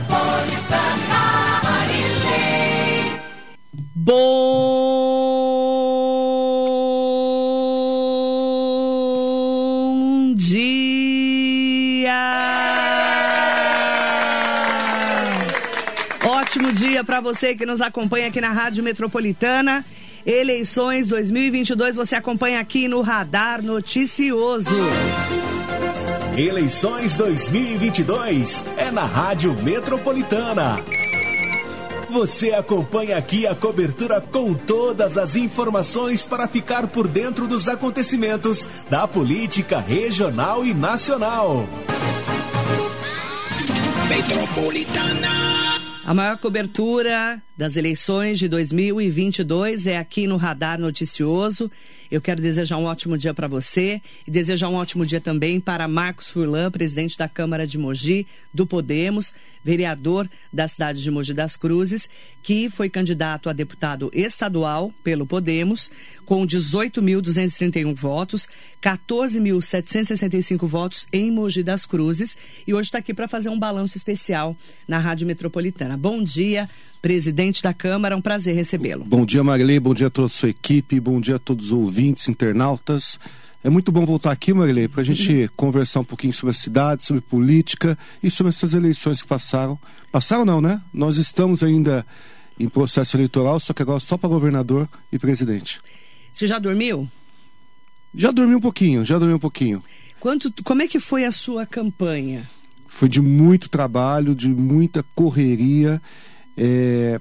Metropolitana, Marilei. Bom dia! Ótimo dia para você que nos acompanha aqui na Rádio Metropolitana. Eleições 2022, você acompanha aqui no Radar Noticioso. Eleições 2022 é na Rádio Metropolitana. Você acompanha aqui a cobertura com todas as informações para ficar por dentro dos acontecimentos da política regional e nacional. Metropolitana. A maior cobertura das eleições de 2022 é aqui no Radar Noticioso. Eu quero desejar um ótimo dia para você e desejar um ótimo dia também para Marcos Furlan, presidente da Câmara de Mogi, do Podemos, vereador da cidade de Mogi das Cruzes, que foi candidato a deputado estadual pelo Podemos, com 18.231 votos, 14.765 votos em Mogi das Cruzes, e hoje está aqui para fazer um balanço especial na Rádio Metropolitana. Bom dia, presidente da Câmara. Um prazer recebê-lo. Bom dia, Marilei. Bom dia a toda a sua equipe. Bom dia a todos os ouvintes, internautas. É muito bom voltar aqui, Marilei, para a gente uhum. conversar um pouquinho sobre a cidade, sobre política e sobre essas eleições que passaram. Passaram não, né? Nós estamos ainda em processo eleitoral, só que agora só para governador e presidente. Você já dormiu? Já dormi um pouquinho, já dormi um pouquinho. Quanto, como é que foi a sua campanha? Foi de muito trabalho, de muita correria é,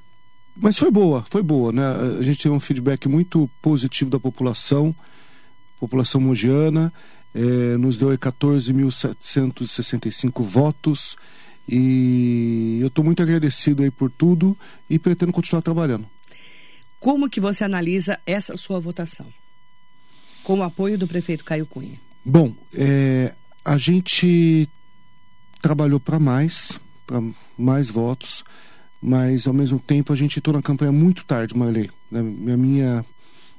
mas foi boa, foi boa, né? A gente teve um feedback muito positivo da população, população mogiana, é, nos deu 14.765 votos e eu estou muito agradecido aí por tudo e pretendo continuar trabalhando. Como que você analisa essa sua votação? Com o apoio do prefeito Caio Cunha. Bom, é, a gente trabalhou para mais, para mais votos mas ao mesmo tempo a gente entrou na campanha muito tarde, Marley. Na minha,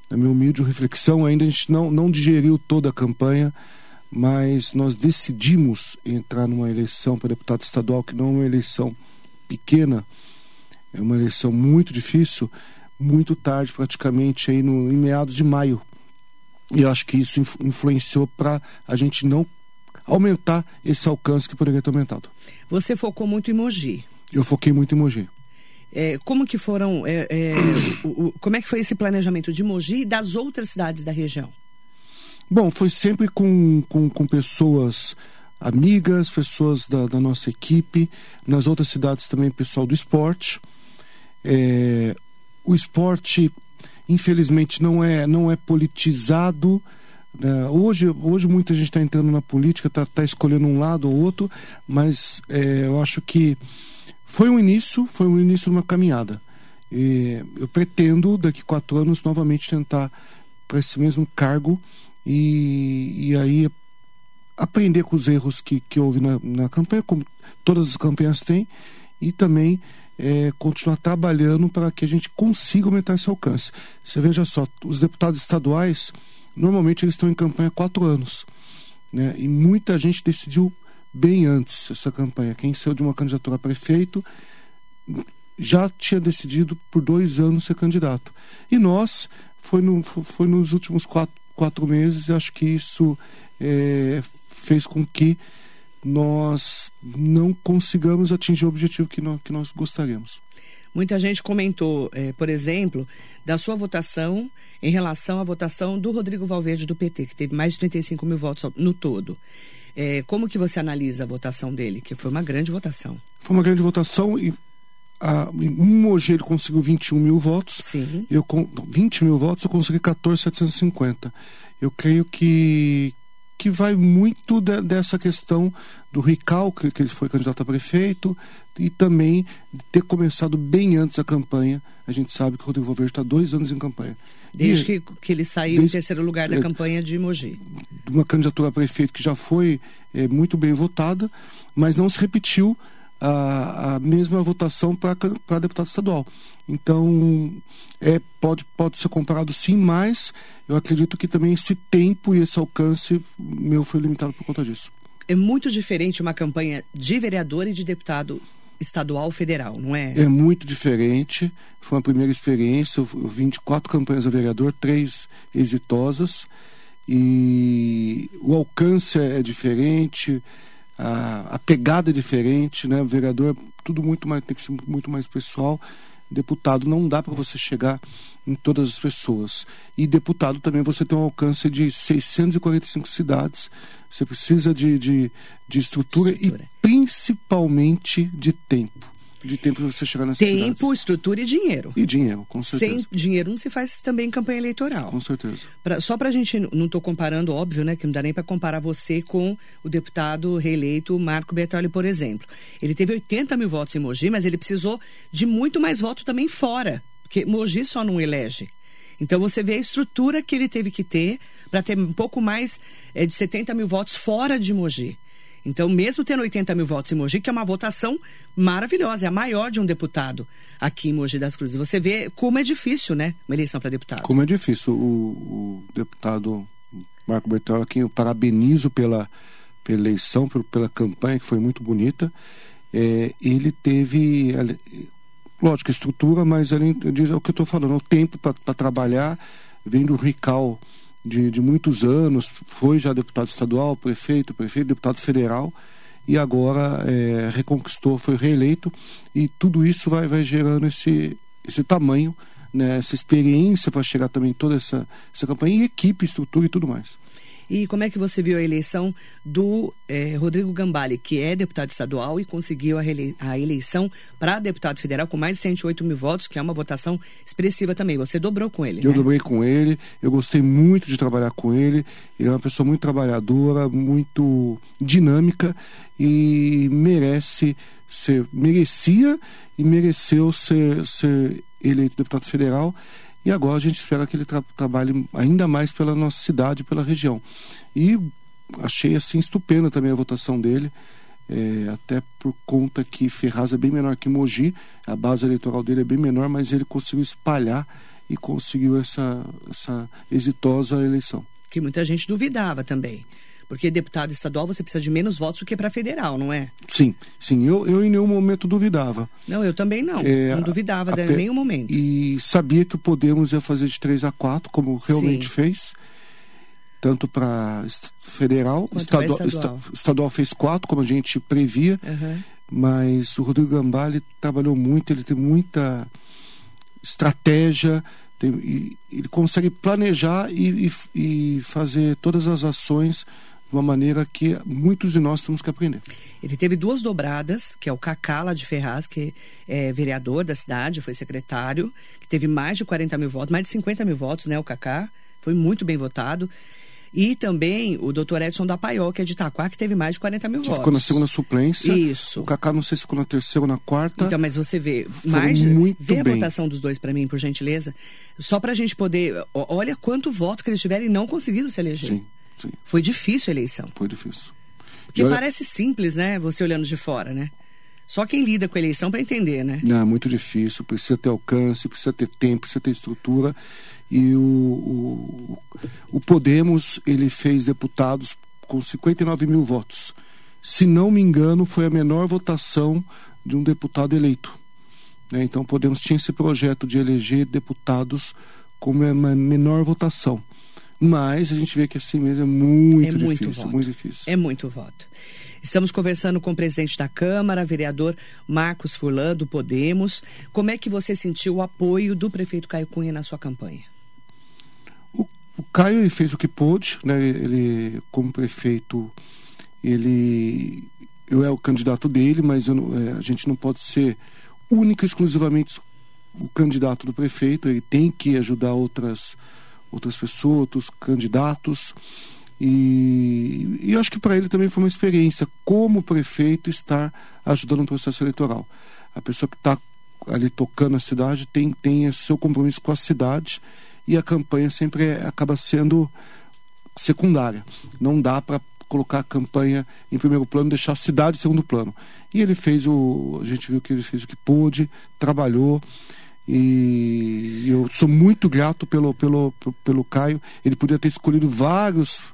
na minha humilde reflexão, ainda a gente não, não digeriu toda a campanha, mas nós decidimos entrar numa eleição para deputado estadual, que não é uma eleição pequena, é uma eleição muito difícil, muito tarde, praticamente aí no, em meados de maio. E eu acho que isso influenciou para a gente não aumentar esse alcance que poderia ter aumentado. Você focou muito em Mogi. Eu foquei muito em Mogi. É, como que foram, é, é, o, o, como é que foi esse planejamento de Mogi e das outras cidades da região? Bom, foi sempre com, com, com pessoas amigas, pessoas da, da, nossa equipe, nas outras cidades também pessoal do esporte. É, o esporte, infelizmente, não é, não é politizado. Né? Hoje, hoje muita gente está entrando na política, está tá escolhendo um lado ou outro, mas é, eu acho que foi um início, foi um início de uma caminhada. E eu pretendo, daqui quatro anos, novamente tentar para esse mesmo cargo e, e aí aprender com os erros que, que houve na, na campanha, como todas as campanhas têm, e também é, continuar trabalhando para que a gente consiga aumentar esse alcance. Você veja só, os deputados estaduais, normalmente eles estão em campanha há quatro anos. Né? E muita gente decidiu bem antes essa campanha. Quem saiu de uma candidatura a prefeito já tinha decidido por dois anos ser candidato. E nós, foi, no, foi nos últimos quatro, quatro meses, e acho que isso é, fez com que nós não consigamos atingir o objetivo que nós, que nós gostaríamos. Muita gente comentou, é, por exemplo, da sua votação em relação à votação do Rodrigo Valverde do PT, que teve mais de 35 mil votos no todo. É, como que você analisa a votação dele? Que foi uma grande votação. Foi uma grande votação e a, em Mogi ele conseguiu 21 mil votos. Sim. Eu, com 20 mil votos, eu consegui 14,750. Eu creio que, que vai muito de, dessa questão do recalque, que ele foi candidato a prefeito, e também de ter começado bem antes a campanha. A gente sabe que o Rodrigo Valverde está dois anos em campanha. Desde e, que, que ele saiu desde, em terceiro lugar da é, campanha de Mogi. Uma candidatura a prefeito que já foi é, muito bem votada, mas não se repetiu a, a mesma votação para deputado estadual. Então, é, pode, pode ser comparado sim, mas eu acredito que também esse tempo e esse alcance meu foi limitado por conta disso. É muito diferente uma campanha de vereador e de deputado estadual federal, não é? É muito diferente. Foi uma primeira experiência. Eu vim de quatro campanhas a vereador, três exitosas. E o alcance é diferente, a, a pegada é diferente, né? O vereador tudo muito mais tem que ser muito mais pessoal. Deputado não dá para você chegar em todas as pessoas. E deputado também você tem um alcance de 645 cidades. Você precisa de, de, de estrutura, estrutura, e principalmente de tempo. De tempo para você chegar nessa Tempo, cidades. estrutura e dinheiro. E dinheiro, com certeza. Sem dinheiro não se faz também campanha eleitoral. Com certeza. Pra, só para a gente, não estou comparando, óbvio, né? Que não dá nem para comparar você com o deputado reeleito Marco Bertoli, por exemplo. Ele teve 80 mil votos em Mogi, mas ele precisou de muito mais voto também fora. Porque Mogi só não elege. Então você vê a estrutura que ele teve que ter para ter um pouco mais é, de 70 mil votos fora de Mogi. Então, mesmo tendo 80 mil votos em Mogi, que é uma votação maravilhosa, é a maior de um deputado aqui em Mogi das Cruzes. Você vê como é difícil, né? Uma eleição para deputado. Como é difícil. O, o deputado Marco Bertola, quem eu parabenizo pela, pela eleição, pela campanha, que foi muito bonita. É, ele teve, lógico, estrutura, mas ele, é o que eu estou falando, o tempo para trabalhar, vem do RICAL de, de muitos anos, foi já deputado estadual, prefeito, prefeito, deputado federal e agora é, reconquistou, foi reeleito e tudo isso vai, vai gerando esse, esse tamanho, né, essa experiência para chegar também toda essa, essa campanha e equipe, estrutura e tudo mais. E como é que você viu a eleição do eh, Rodrigo Gambale, que é deputado estadual e conseguiu a, a eleição para deputado federal com mais de 108 mil votos, que é uma votação expressiva também. Você dobrou com ele, Eu né? dobrei com ele, eu gostei muito de trabalhar com ele. Ele é uma pessoa muito trabalhadora, muito dinâmica e merece ser, merecia e mereceu ser, ser eleito deputado federal e agora a gente espera que ele tra trabalhe ainda mais pela nossa cidade, pela região. E achei assim estupenda também a votação dele, é, até por conta que Ferraz é bem menor que Mogi, a base eleitoral dele é bem menor, mas ele conseguiu espalhar e conseguiu essa, essa exitosa eleição. Que muita gente duvidava também. Porque deputado estadual você precisa de menos votos do que para federal, não é? Sim, sim. Eu, eu em nenhum momento duvidava. Não, eu também não. É, não duvidava em nenhum momento. E sabia que o Podemos ia fazer de 3 a 4, como realmente sim. fez. Tanto para federal, estadual, estadual. estadual fez 4, como a gente previa. Uhum. Mas o Rodrigo Gambale trabalhou muito, ele tem muita estratégia, tem, ele consegue planejar e, e, e fazer todas as ações uma maneira que muitos de nós temos que aprender. Ele teve duas dobradas, que é o Cacá lá de Ferraz, que é vereador da cidade, foi secretário, que teve mais de 40 mil votos, mais de 50 mil votos, né, o Cacá, foi muito bem votado. E também o doutor Edson da Paiol, que é de Itaquá, que teve mais de 40 mil que votos. Ficou na segunda suplência. Isso. O Cacá, não sei se ficou na terceira ou na quarta. Então, mas você vê, mais. Muito vê bem. a votação dos dois para mim, por gentileza. Só para a gente poder. Olha quanto voto que eles tiveram e não conseguiram se eleger. Sim, sim. Foi difícil a eleição. Foi difícil. Porque olha... parece simples, né? Você olhando de fora, né? Só quem lida com a eleição para entender, né? Não, é muito difícil. Precisa ter alcance, precisa ter tempo, precisa ter estrutura. E o, o, o Podemos, ele fez deputados com 59 mil votos. Se não me engano, foi a menor votação de um deputado eleito. Né? Então, Podemos tinha esse projeto de eleger deputados com uma menor votação. Mas a gente vê que assim mesmo é muito, é muito difícil, voto. muito difícil. É muito voto. Estamos conversando com o presidente da Câmara, vereador Marcos Furlan, do Podemos. Como é que você sentiu o apoio do prefeito Caio Cunha na sua campanha? O, o Caio fez o que pôde, né? Ele, como prefeito, ele eu é o candidato dele, mas não, é, a gente não pode ser único exclusivamente o candidato do prefeito. Ele tem que ajudar outras outras pessoas, outros candidatos. E, e acho que para ele também foi uma experiência, como prefeito, estar ajudando no processo eleitoral. A pessoa que está ali tocando a cidade tem, tem seu compromisso com a cidade e a campanha sempre é, acaba sendo secundária. Não dá para colocar a campanha em primeiro plano, deixar a cidade em segundo plano. E ele fez o. A gente viu que ele fez o que pôde, trabalhou. E eu sou muito grato pelo, pelo, pelo Caio. Ele podia ter escolhido vários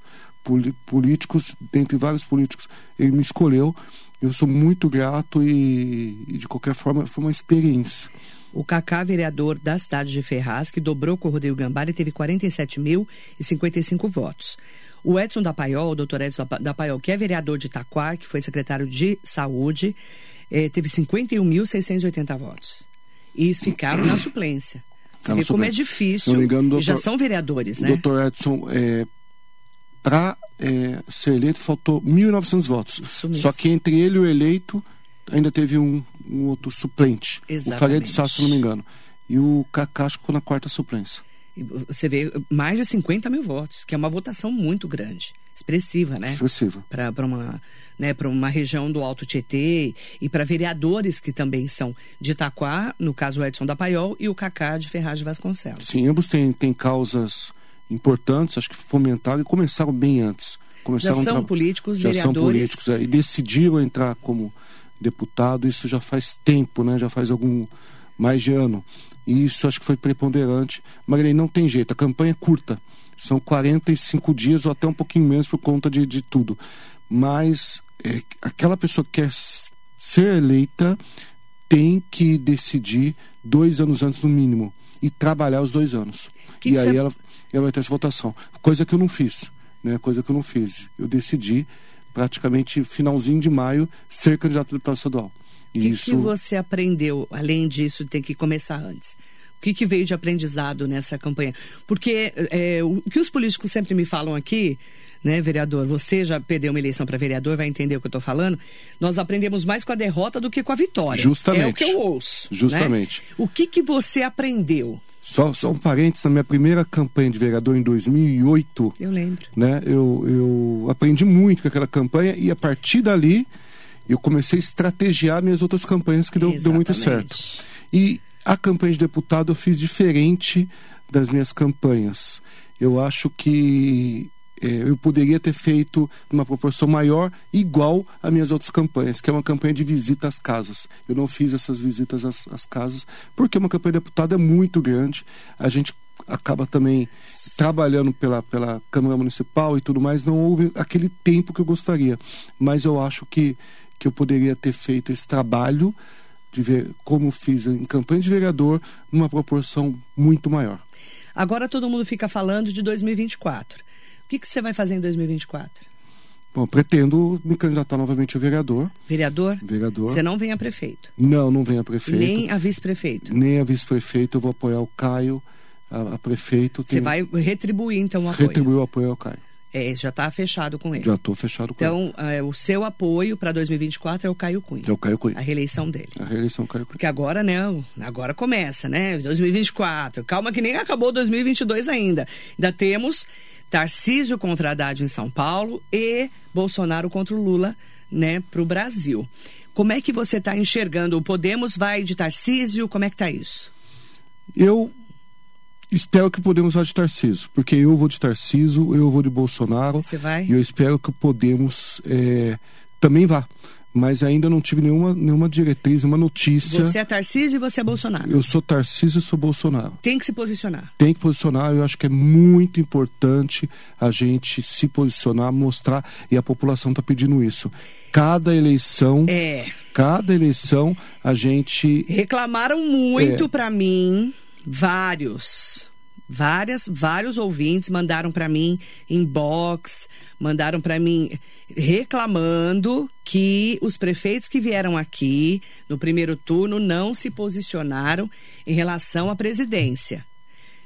políticos, dentre vários políticos, ele me escolheu. eu sou muito grato e, e, de qualquer forma foi uma experiência. O Cacá, vereador da cidade de Ferraz, que dobrou com o Rodrigo Gambari, teve 47.055 votos. O Edson da Paiol, o doutor Edson da Paiol, que é vereador de Itaquá, que foi secretário de saúde, eh, teve 51.680 votos. E ficaram na suplência. Você vê como é difícil. Se não me engano, doutor, já são vereadores, né? Doutor Edson, é, para é, ser eleito faltou 1.900 votos. Só que entre ele e o eleito ainda teve um, um outro suplente. Exatamente. O Faria de Sá, se não me engano. E o Cacá ficou na quarta suplência. Você vê mais de 50 mil votos, que é uma votação muito grande, expressiva, né? Expressiva. Para uma, né, uma região do Alto Tietê e para vereadores que também são de Itaquá, no caso o Edson da Paiol, e o Cacá de Ferraz de Vasconcelos. Sim, ambos têm, têm causas importantes, acho que fomentaram e começaram bem antes. Começaram já são políticos, já vereadores. são políticos é, e decidiram entrar como deputado, isso já faz tempo, né? Já faz algum mais de ano. E isso acho que foi preponderante. Marilene, não tem jeito, a campanha é curta. São 45 dias ou até um pouquinho menos por conta de, de tudo. Mas é, aquela pessoa que quer ser eleita tem que decidir dois anos antes no mínimo e trabalhar os dois anos. Que e que aí você... ela, ela vai ter essa votação. Coisa que eu não fiz, né? Coisa que eu não fiz. Eu decidi praticamente finalzinho de maio ser candidato a deputado estadual. O que, Isso... que você aprendeu, além disso, tem que começar antes? O que, que veio de aprendizado nessa campanha? Porque é, o que os políticos sempre me falam aqui, né, vereador? Você já perdeu uma eleição para vereador, vai entender o que eu estou falando. Nós aprendemos mais com a derrota do que com a vitória. Justamente. É o que eu ouço. Justamente. Né? O que, que você aprendeu? Só, só um parênteses, na minha primeira campanha de vereador em 2008. Eu lembro. Né, eu, eu aprendi muito com aquela campanha e a partir dali eu comecei a estrategiar minhas outras campanhas que deu, deu muito certo. E a campanha de deputado eu fiz diferente das minhas campanhas. Eu acho que eu poderia ter feito numa proporção maior, igual às minhas outras campanhas, que é uma campanha de visita às casas. Eu não fiz essas visitas às, às casas, porque uma campanha de é muito grande. A gente acaba também trabalhando pela, pela Câmara Municipal e tudo mais, não houve aquele tempo que eu gostaria. Mas eu acho que, que eu poderia ter feito esse trabalho de ver como fiz em campanha de vereador numa proporção muito maior. Agora todo mundo fica falando de 2024. O que, que você vai fazer em 2024? Bom, pretendo me candidatar novamente a vereador. Vereador? Vereador. Você não vem a prefeito? Não, não vem a prefeito. Nem a vice-prefeito? Nem a vice-prefeito. Eu vou apoiar o Caio, a, a prefeito. Você tem... vai retribuir, então, o apoio? Retribuir o apoio ao Caio. É, já está fechado com ele. Já estou fechado com então, ele. Então, é, o seu apoio para 2024 é o Caio Cunha. É o Caio Cunha. A reeleição dele. A reeleição do Caio Cunha. Porque agora, né? Agora começa, né? 2024. Calma que nem acabou 2022 ainda. Ainda temos Tarcísio contra Haddad em São Paulo e Bolsonaro contra o Lula, né, para o Brasil. Como é que você está enxergando? O Podemos vai de Tarcísio? Como é que está isso? Eu espero que o Podemos vá de Tarcísio, porque eu vou de Tarcísio, eu vou de Bolsonaro. Você vai? E eu espero que o Podemos é, também vá mas ainda não tive nenhuma, nenhuma diretriz, nenhuma notícia. Você é Tarcísio e você é Bolsonaro? Eu sou Tarcísio e sou Bolsonaro. Tem que se posicionar. Tem que posicionar, eu acho que é muito importante a gente se posicionar, mostrar, e a população está pedindo isso. Cada eleição. É. Cada eleição a gente. Reclamaram muito é. para mim, vários várias vários ouvintes mandaram para mim inbox, mandaram para mim reclamando que os prefeitos que vieram aqui no primeiro turno não se posicionaram em relação à presidência.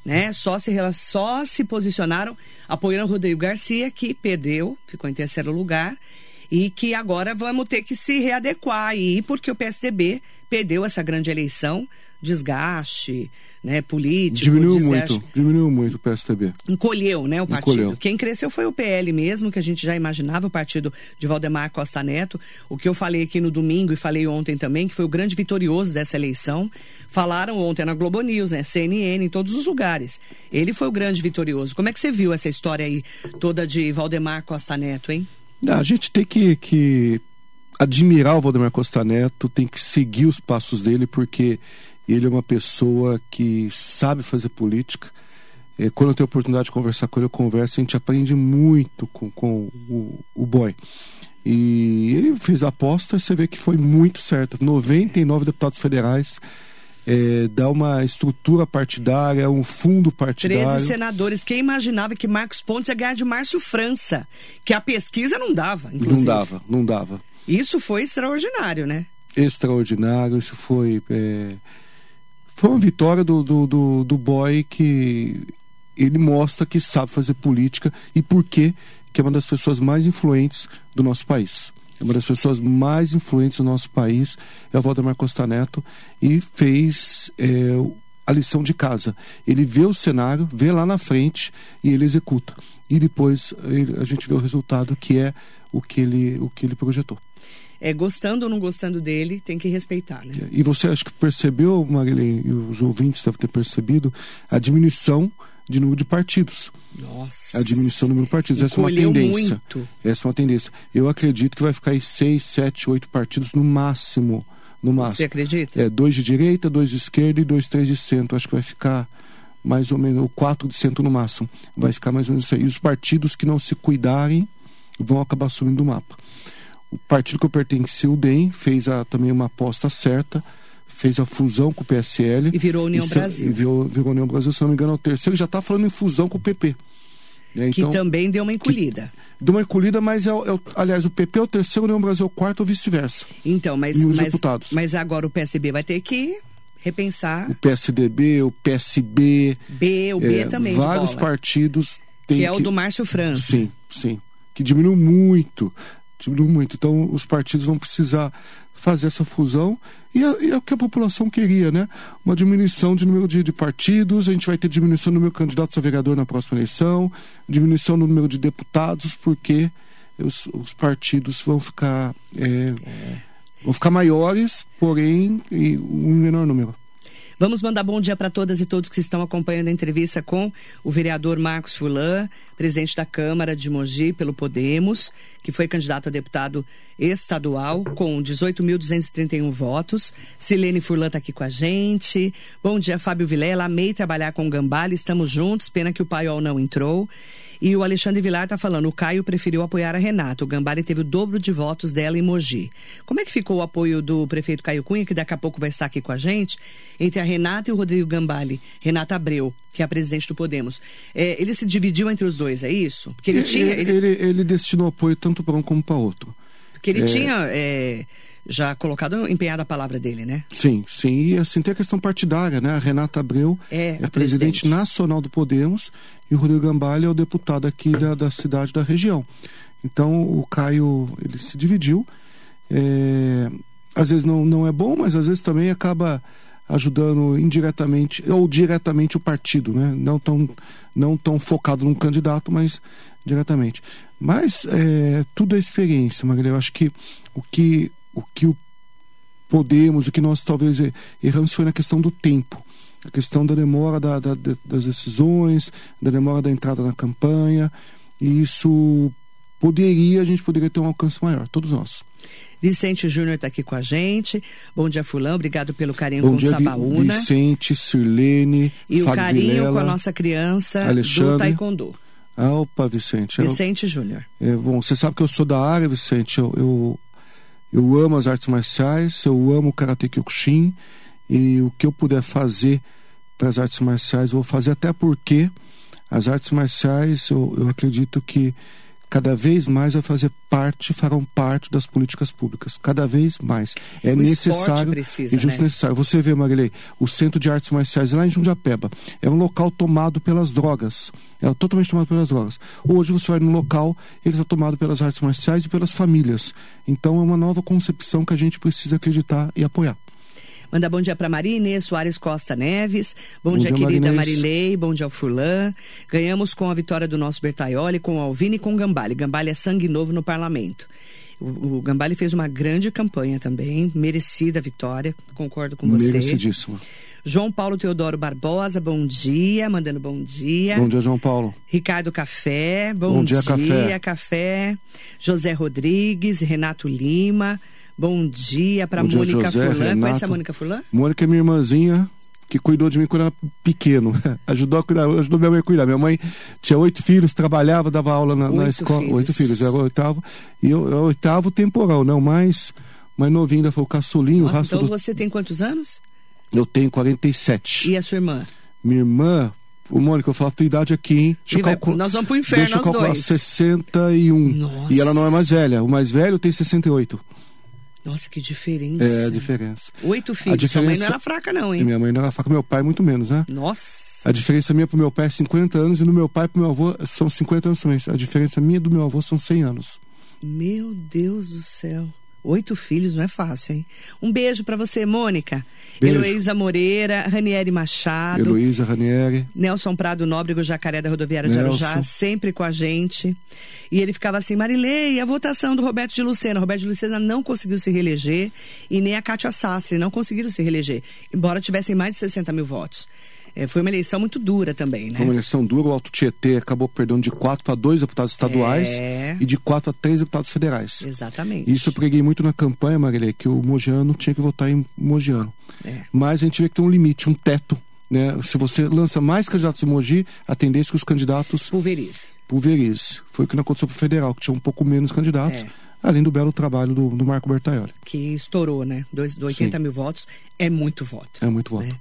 Né? Só, se, só se posicionaram apoiando o Rodrigo Garcia, que perdeu, ficou em terceiro lugar, e que agora vamos ter que se readequar aí, porque o PSDB perdeu essa grande eleição, desgaste, né, político. Diminuiu desgaste. muito, diminuiu muito o PSDB. Encolheu, né, o partido. Encolheu. Quem cresceu foi o PL mesmo, que a gente já imaginava, o partido de Valdemar Costa Neto. O que eu falei aqui no domingo e falei ontem também, que foi o grande vitorioso dessa eleição. Falaram ontem na Globo News, né, CNN, em todos os lugares. Ele foi o grande vitorioso. Como é que você viu essa história aí toda de Valdemar Costa Neto, hein? A gente tem que, que admirar o Valdemar Costa Neto, tem que seguir os passos dele, porque ele é uma pessoa que sabe fazer política. É, quando eu tenho a oportunidade de conversar com ele, eu converso, a gente aprende muito com, com o, o boy. E ele fez a aposta, você vê que foi muito certo. 99 deputados federais, é, dá uma estrutura partidária, um fundo partidário. 13 senadores. Quem imaginava que Marcos Pontes ia ganhar de Márcio França? Que a pesquisa não dava, inclusive. Não dava, não dava. Isso foi extraordinário, né? Extraordinário, isso foi. É, foi uma vitória do, do, do, do boy que ele mostra que sabe fazer política e por quê que é uma das pessoas mais influentes do nosso país. É uma das pessoas mais influentes do nosso país, é o Valdemar Costa Neto, e fez é, a lição de casa. Ele vê o cenário, vê lá na frente e ele executa. E depois ele, a gente vê o resultado que é o que ele, o que ele projetou. É, gostando ou não gostando dele, tem que respeitar, né? E você acho que percebeu, Marilene, e os ouvintes devem ter percebido, a diminuição de número de partidos. Nossa. A diminuição do número de partidos. Essa é uma tendência. muito. Essa é uma tendência. Eu acredito que vai ficar em seis, sete, oito partidos no máximo. No máximo. Você acredita? É, dois de direita, dois de esquerda e dois, três de centro. Acho que vai ficar mais ou menos, ou quatro de centro no máximo. Vai ficar mais ou menos isso aí. E os partidos que não se cuidarem vão acabar sumindo do mapa. O partido que eu pertenci, o DEM, fez a, também uma aposta certa, fez a fusão com o PSL. E virou União se- Brasil. E virou, virou União Brasil, se não me engano, é o terceiro, já está falando em fusão com o PP. Né, Que Então, também deu uma encolhida. deu uma encolhida, mas é, é aliás, o PP é o terceiro, União Brasil é o quarto ou vice-versa. Então, mas, E os mas, deputados? mas agora o PSB vai ter que repensar. O PSDB, o PSB, B, o B é, também. vários partidos têm Que é o do Márcio França. Sim, sim. Que diminuiu muito. Diminuiu muito. Então, os partidos vão precisar fazer essa fusão. E é, é o que a população queria, né? Uma diminuição de número de, de partidos, a gente vai ter diminuição no número de candidatos a vereador na próxima eleição, diminuição no número de deputados, porque os, os partidos vão ficar. é, Vão ficar maiores, porém, em um menor número. Vamos mandar bom dia para todas e todos que estão acompanhando a entrevista com o vereador Marcos Fulan, presidente da Câmara de Mogi pelo Podemos, que foi candidato a deputado estadual com 18.231 votos. Silene Furlan está aqui com a gente. Bom dia, Fábio Vilela. Amei trabalhar com o Gambale, estamos juntos. Pena que o Paiol não entrou. E o Alexandre Vilar está falando, o Caio preferiu apoiar a Renata. O Gambale teve o dobro de votos dela em Mogi. Como é que ficou o apoio do prefeito Caio Cunha, que daqui a pouco vai estar aqui com a gente, entre a Renata e o Rodrigo Gambale? Renata Abreu, que é a presidente do Podemos. É, ele se dividiu entre os dois, é isso? Porque ele tinha... ele, Ele, ele, ele destinou apoio tanto para um como para outro. porque ele tinha é, já colocado, empenhado a palavra dele, né? Sim, sim. E assim tem a questão partidária, né? A Renata Abreu É, a presidente presidente. nacional do Podemos e o Rodrigo Gambalha é o deputado aqui da, da cidade da região. Então o Caio ele se dividiu. É, às vezes não, não é bom, mas às vezes também acaba ajudando indiretamente ou diretamente o partido, né? Não tão, não tão focado num candidato, mas diretamente. Mas é, tudo é experiência, Magalhães. Eu acho que o que o que o Podemos, o que nós talvez erramos foi na questão do tempo. A questão da demora da- da- da- das decisões, da demora da entrada na campanha. E isso poderia, a gente poderia ter um alcance maior, todos nós. Vicente Júnior está aqui com a gente. Bom dia, Fulano. Obrigado pelo carinho Bom com dia, Sabaúna. Vicente, Sirlene, E o Fábio carinho Vilela. com a nossa criança do Alexandre. Taekwondo. Ah, opa, Vicente. Vicente Júnior. É, bom, você sabe que eu sou da área, Vicente. Eu, eu, eu amo as artes marciais, eu amo o Karate Kyokushin. E o que eu puder fazer para as artes marciais, vou fazer, até porque as artes marciais, eu, eu acredito que cada vez mais vai fazer parte, farão parte das políticas públicas. Cada vez mais. É O necessário precisa, e justo né? necessário. Você vê, Marilei, o Centro de Artes Marciais lá em Jundiapeba é um local tomado pelas drogas. É totalmente tomado pelas drogas. Hoje você vai no local, ele está tomado pelas artes marciais e pelas famílias. Então é uma nova concepção que a gente precisa acreditar e apoiar. Manda bom dia para Maria Inês Soares Costa Neves. Bom, Bom dia, dia, querida Marinês. Marilei. Bom dia ao Furlan. Ganhamos com a vitória do nosso Bertaioli, com o Alvini e com o Gambale. Gambale é sangue novo no parlamento. O, o Gambale fez uma grande campanha também, merecida vitória, concordo com você. Merecidíssimo. João Paulo Teodoro Barbosa, bom dia, mandando bom dia. Bom dia, João Paulo. Ricardo Café, bom, Bom dia, Café. Café. José Rodrigues, Renato Lima, bom dia para dia, Mônica José, Furlan. Conhece Renato. a Mônica Furlan? Mônica é minha irmãzinha, que cuidou de mim quando eu era pequeno. ajudou a cuidar, ajudou minha mãe a cuidar. Minha mãe tinha oito filhos, trabalhava, dava aula na, na escola. filhos. Oito filhos, eu era o oitavo. E eu, eu o oitavo temporal, não mais. Mais novinho, ainda foi o caçulinho, o Nossa, raspa então do... você tem quantos anos? Eu tenho 47. E a sua irmã? Minha irmã, ô Mônica, eu falar a tua idade aqui, hein? Deixa eu vai- calcular- nós vamos pro inferno, Deixa eu calcular, dois. 61. Nossa. E ela não é mais velha. O mais velho tem 68. Nossa, que diferença. É a diferença. Oito A filhos. Sua mãe não diferença- era fraca, não, hein? minha mãe não era faca, meu pai muito menos, né? Nossa. A diferença minha pro meu pai é 50 anos e no meu pai pro meu avô são 50 anos também. A diferença minha do meu avô são 100 anos. Meu Deus do céu. Oito filhos não é fácil, hein? Um beijo pra você, Mônica. Beijo. Heloísa Moreira, Ranieri Machado. Heloísa Ranieri. Nelson Prado Nóbrego, Jacaré da Rodoviária de Nelson. Arujá, sempre com a gente. E ele ficava assim, Marilei, a votação do Roberto de Lucena. Roberto de Lucena não conseguiu se reeleger e nem a Cátia Sastre não conseguiram se reeleger, embora tivessem mais de 60 mil votos. É, foi uma eleição muito dura também, né? Foi uma eleição dura, o Alto Tietê acabou perdendo de 4 para 2 deputados estaduais É. e de 4 a 3 deputados federais. Exatamente. Isso eu preguei muito na campanha, Marilê, que o Mogiano tinha que votar em Mogiano. É. Mas a gente vê que tem um limite, um teto. Né? Se você lança mais candidatos em Mogi, a tendência é que os candidatos Pulverize. pulverize. Foi o que não aconteceu pro federal, que tinha um pouco menos candidatos, É. além do belo trabalho do, do Marco Bertaioli. Que estourou, né? Dois, 80 Sim. mil votos. É muito voto. É muito voto. né?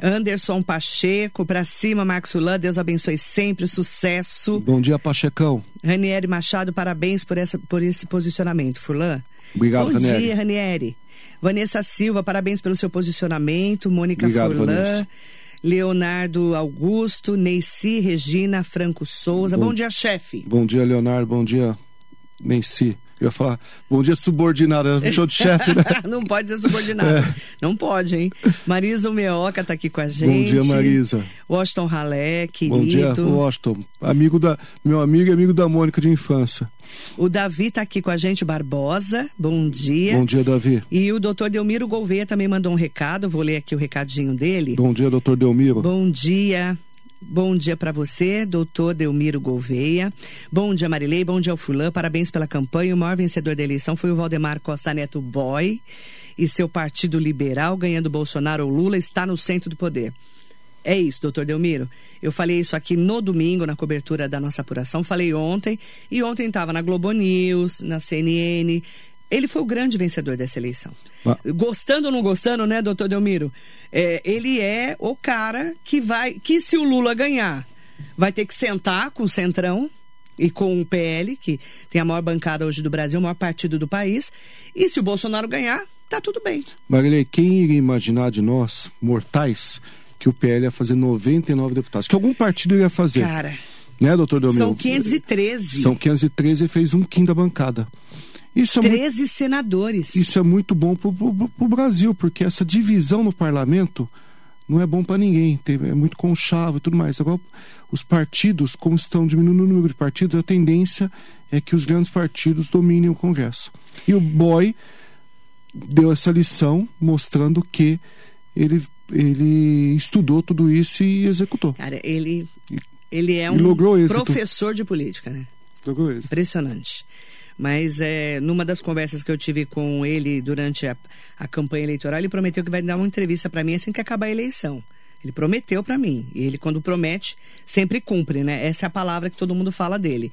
Anderson Pacheco, pra cima, Marcos Fulan, Deus abençoe sempre, sucesso. Bom dia, Pachecão. Ranieri Machado, parabéns por, essa, por esse posicionamento. Furlan? Obrigado, Bom Ranieri. dia, Ranieri. Vanessa Silva, parabéns pelo seu posicionamento. Mônica Obrigado, Furlan. Vanessa. Leonardo Augusto, Neici, Regina, Franco Souza. Bom, Bom- dia, chefe. Bom dia, Leonardo. Bom dia, Nancy. Eu ia falar, bom dia, subordinado. Ela me de chefe, né? Não pode ser subordinado. Não pode, hein? Marisa Meoca tá aqui com a gente. Bom dia, Marisa. Washington Ralé, querido. Bom dia, Washington. Amigo da, meu amigo e amigo da Mônica de infância. O Davi tá aqui com a gente, Barbosa. Bom dia. Bom dia, Davi. E o doutor Delmiro Gouveia também mandou um recado. Vou ler aqui o recadinho dele. Bom dia, doutor Delmiro. Bom dia. Bom dia para você, doutor Delmiro Gouveia. Bom dia, Marilei. Bom dia ao Fulã. Parabéns pela campanha. O maior vencedor da eleição foi o Valdemar Costa Neto Boy. E seu partido liberal, ganhando Bolsonaro ou Lula, está no centro do poder. É isso, doutor Delmiro. Eu falei isso aqui no domingo, na cobertura da nossa apuração. Falei ontem. E ontem estava na Globo News, na CNN. Ele foi o grande vencedor dessa eleição. Ah. Gostando ou não gostando, né, doutor Delmiro? É, ele é o cara que vai. Que se o Lula ganhar, vai ter que sentar com o Centrão e com o PL, que tem a maior bancada hoje do Brasil, o maior partido do país. E se o Bolsonaro ganhar, tá tudo bem. Marilei, quem iria imaginar de nós, mortais, que o PL ia fazer 99 deputados? Que algum partido ia fazer. Cara, né, doutor Delmiro? são 513. São 513 e fez um quinto da bancada. Isso é, muito, 13 senadores. isso é muito bom pro, pro Brasil, porque essa divisão no parlamento não é bom para ninguém. Tem- É muito conchavo e tudo mais. Agora, os partidos, como estão diminuindo o número de partidos, a tendência é que os grandes partidos dominem o Congresso. E o Boy deu essa lição mostrando que ele, ele estudou tudo isso e executou. Cara, ele, ele é um professor de política, né? Impressionante. Mas é, numa das conversas que eu tive com ele durante a, a campanha eleitoral, ele prometeu que vai dar uma entrevista para mim assim que acabar a eleição. Ele prometeu para mim. E ele, quando promete, sempre cumpre, né? Essa é a palavra que todo mundo fala dele.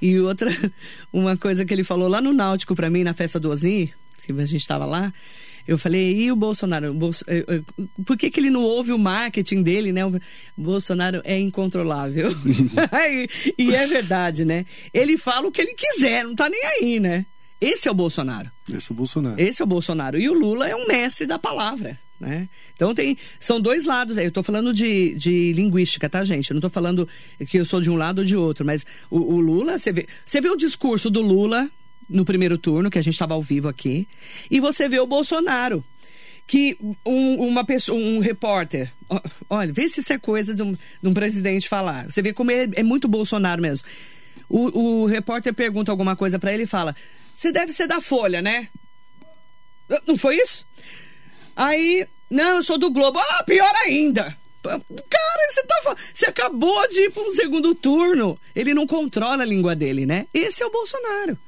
E outra, uma coisa que ele falou lá no Náutico para mim, na festa do Osni, que a gente estava lá, eu falei, e o Bolsonaro? O Bolso- eh, eh, Por que, que ele não ouve o marketing dele, né? O Bolsonaro é incontrolável. e, é verdade, né? Ele fala o que ele quiser, não tá nem aí, né? Esse é o Bolsonaro. Esse é o Bolsonaro. Esse é o Bolsonaro. E o Lula é um mestre da palavra, né? Então tem. São dois lados. Eu tô falando de, de linguística, tá, gente? Eu não tô falando que eu sou de um lado ou de outro, mas o, o Lula, você vê. Você vê o discurso do Lula no primeiro turno, que a gente estava ao vivo aqui, e você vê o Bolsonaro. Que um, uma pessoa, um repórter, olha, vê se isso é coisa de um, de um presidente falar. Você vê como é, é muito Bolsonaro mesmo. O, o repórter pergunta alguma coisa para ele e fala: Você deve ser da Folha, né? Não foi isso? Aí, não, eu sou do Globo. Ah, pior ainda. Cara, você, tá, você acabou de ir para um segundo turno. Ele não controla a língua dele, né? Esse é o Bolsonaro.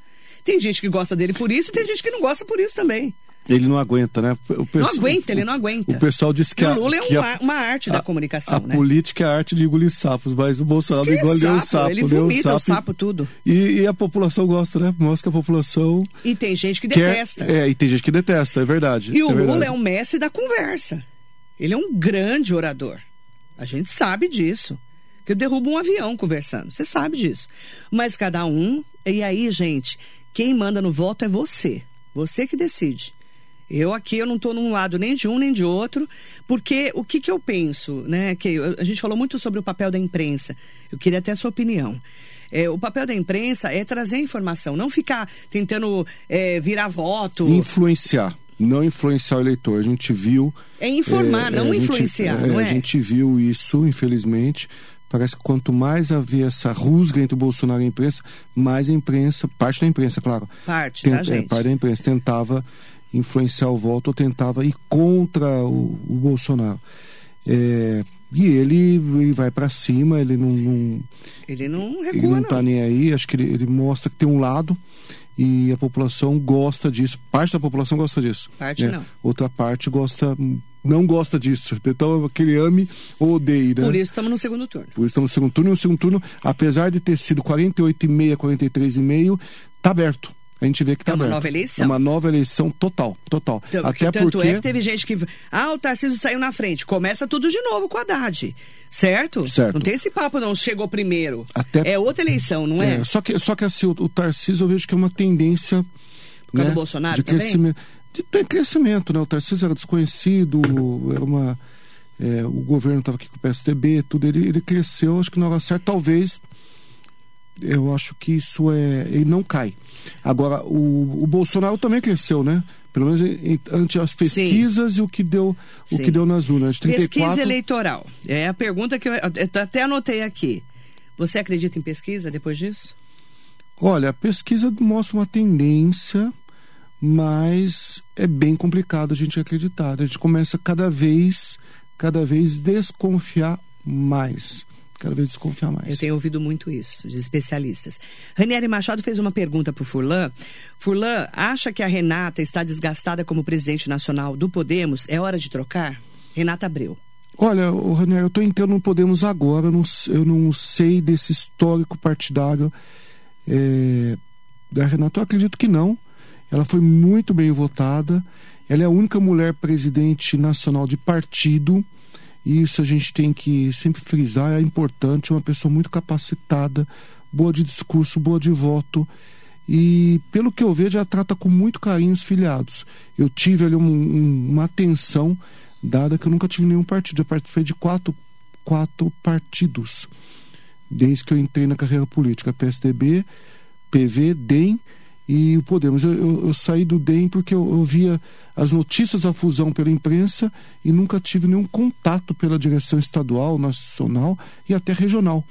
Tem gente que gosta dele por isso, tem gente que não gosta por isso também. Ele não aguenta, né? O Não aguenta, ele não aguenta. O pessoal diz que o a, Lula é que uma, a, uma arte da a- comunicação, a né? política é a arte de engolir sapos, mas o Bolsonaro Que engole um sapo, sapo, ele né? vomita um o sapo tudo. E, e a população gosta, né? Mostra que a população E tem gente que quer. detesta. É, e tem gente que detesta, é verdade. E o é Lula verdade. é um mestre da conversa. Ele é um grande orador. A gente sabe disso. Que eu derrubo um avião conversando. Você sabe disso. Mas cada um. E aí, gente, quem manda no voto é você. Você que decide. Eu aqui eu não estou num lado nem de um nem de outro, porque o que, que eu penso, né? Que a gente falou muito sobre o papel da imprensa. Eu queria até a sua opinião. É, o papel da imprensa é trazer informação, não ficar tentando é, virar voto. Influenciar. Não influenciar o eleitor. A gente viu. É informar, não a gente- influenciar, não é? A gente viu isso, infelizmente. Parece que quanto mais havia essa rusga entre o Bolsonaro e a imprensa, mais a imprensa, parte da imprensa, claro. Parte, ten- tá, é, gente? parte da imprensa tentava influenciar o voto ou tentava ir contra o, o Bolsonaro. É, e ele, ele vai para cima, ele não, não- Ele não ele recua, não não. está nem aí. Acho que ele, ele mostra que tem um lado e a população gosta disso. Parte da população gosta disso. Parte né? não. Outra parte gosta, não gosta disso. Então aquele ame ou odeie, né? Por isso estamos no segundo turno. Por isso estamos no segundo turno. E o segundo turno, apesar de ter sido 48,5, 43,5, tá aberto. A gente vê que tá É uma aberto. nova eleição. É uma nova eleição total, total. Então, Até tanto porque é que teve gente que. Ah, o Tarcísio saiu na frente. Começa tudo de novo com o Haddad. Certo? Certo. Não tem esse papo, não. Chegou primeiro. Até- É outra eleição, não é? É, só que, só que assim, o, o Tarcísio eu vejo que é uma tendência. Por causa do Bolsonaro de também? De crescimento, né? O Tarcísio era desconhecido, era uma. é, o governo estava aqui com o PSDB, tudo. Ele, ele cresceu, acho que na hora certa, talvez. Eu acho que isso é. Ele não cai. Agora, o, o Bolsonaro também cresceu, né? Pelo menos ante as pesquisas e o que deu, o Sim. que deu nas urnas. De 34, Pesquisa eleitoral. É a pergunta que eu, eu até anotei aqui. Você acredita em pesquisa depois disso? Olha, a pesquisa mostra uma tendência, mas é bem complicado a gente acreditar. A gente começa cada vez, cada vez desconfiar mais. Cada vez desconfiar mais. Eu tenho ouvido muito isso de especialistas. Ranieri Machado fez uma pergunta para o Furlan. Furlan, acha que a Renata está desgastada como presidente nacional do Podemos? É hora de trocar? Renata Abreu. Olha, o Raniel, eu estou entrando no Podemos agora, eu não, eu não sei desse histórico partidário é, da Renata. Eu acredito que não. Ela foi muito bem votada. Ela é a única mulher presidente nacional de partido. E isso a gente tem que sempre frisar. É importante, é uma pessoa muito capacitada, boa de discurso, boa de voto. E pelo que eu vejo, ela trata com muito carinho os filiados. Eu tive ali um- um- uma atenção dada que eu nunca tive nenhum partido. Eu participei de quatro, quatro partidos desde que eu entrei na carreira política: PSDB, PV, DEM e o Podemos. Eu, eu- eu saí do DEM porque eu, eu via as notícias da fusão pela imprensa e nunca tive nenhum contato pela direção estadual, nacional e até regional.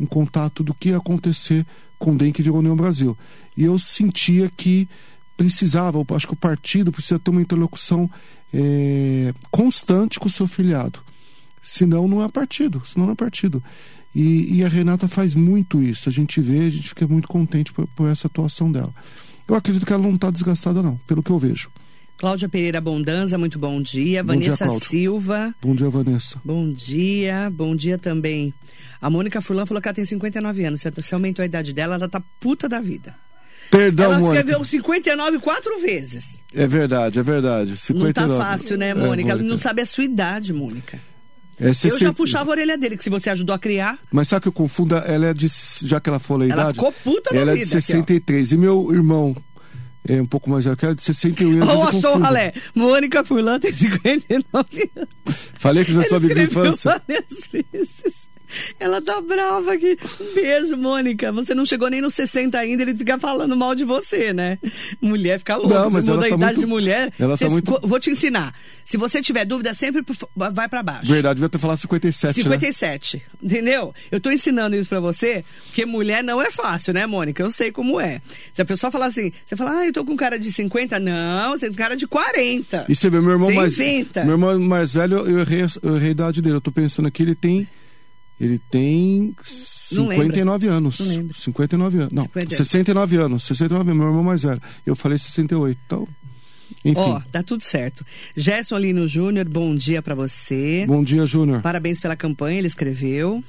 Um contato do que ia acontecer com o DEM que virou União Brasil. E eu sentia que precisava, acho que o partido precisa ter uma interlocução eh, constante com o seu filiado. Senão não é partido, senão não é partido. E, e a Renata faz muito isso. A gente vê, a gente fica muito contente por, por essa atuação dela. Eu acredito que ela não está desgastada, não, pelo que eu vejo. Cláudia Pereira Bondanza, muito bom dia. Bom dia, Vanessa Cláudia. Silva, Bom dia, Vanessa. bom dia. Bom dia também. A Mônica Furlan falou que ela tem 59 anos. Você aumentou a idade dela, ela tá puta da vida. Perdão, ela Mônica. escreveu 59 quatro vezes. É verdade, é verdade. 59. Não tá fácil, né, É, Mônica? Ela não sabe a sua idade, Mônica. É Eu 60 já puxava a orelha dele, que se você ajudou a criar. Mas sabe que eu confundo? Ela é de. Já que ela falou a Ela idade. ficou puta da Ela é de vida aqui, ó. 63. e meu irmão é um pouco mais velho que ela, de 61 anos. Eu achou o ralé. Mônica Furlan tem 59 anos. Falei que já vida de infância. várias vezes. Ela tá brava aqui. Um beijo, Mônica. Você não chegou nem nos 60 ainda, ele fica falando mal de você, né? Mulher fica louca. Não, mas você muda a tá idade muito- de mulher. ela tá muito- Vou te ensinar. Se você tiver dúvida, sempre pro- vai pra baixo. Verdade, devia ter falado 57, né? 57, entendeu? Eu tô ensinando isso pra você, porque mulher não é fácil, né, Mônica? Eu sei como é. Se a pessoa falar assim, você fala, ah, eu tô com cara de 50, não, você tem cara de 40. E você vê, meu irmão Você mais. inventa. Meu irmão mais velho, eu errei, eu errei a idade dele. Eu tô pensando aqui, ele tem. Ele tem Não lembra. 59 anos. Não lembra. 59 anos. Não, 50. 69 anos. 69 anos, meu irmão mais velho. Eu falei 68. Então, Enfim. Ó, tá tudo certo. Gerson Lino Júnior, bom dia para você. Bom dia, Júnior. Parabéns pela campanha, ele escreveu.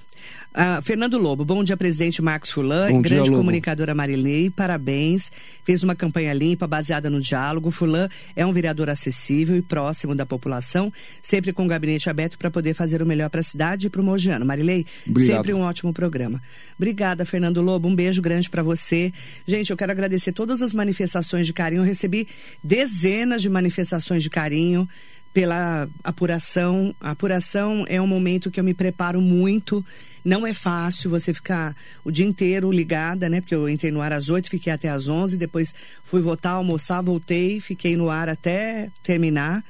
Ah, Fernando Lobo, bom dia, presidente Marcos Furlan, Bom dia, grande Lobo. comunicadora Marilei, parabéns. Fez uma campanha limpa, baseada no diálogo. Furlan é um vereador acessível e próximo da população, sempre com o gabinete aberto para poder fazer o melhor para a cidade e para o Mogiano. Marilei, Obrigado. sempre um ótimo programa. Obrigada, Fernando Lobo, um beijo grande para você. Gente, eu quero agradecer todas as manifestações de carinho. Eu recebi dezenas de manifestações de carinho pela apuração. A apuração é um momento que eu me preparo muito. Não é fácil você ficar o dia inteiro ligada, né? Porque eu entrei no ar às 8, fiquei até às 11, depois fui votar, almoçar, voltei, fiquei no ar até terminar.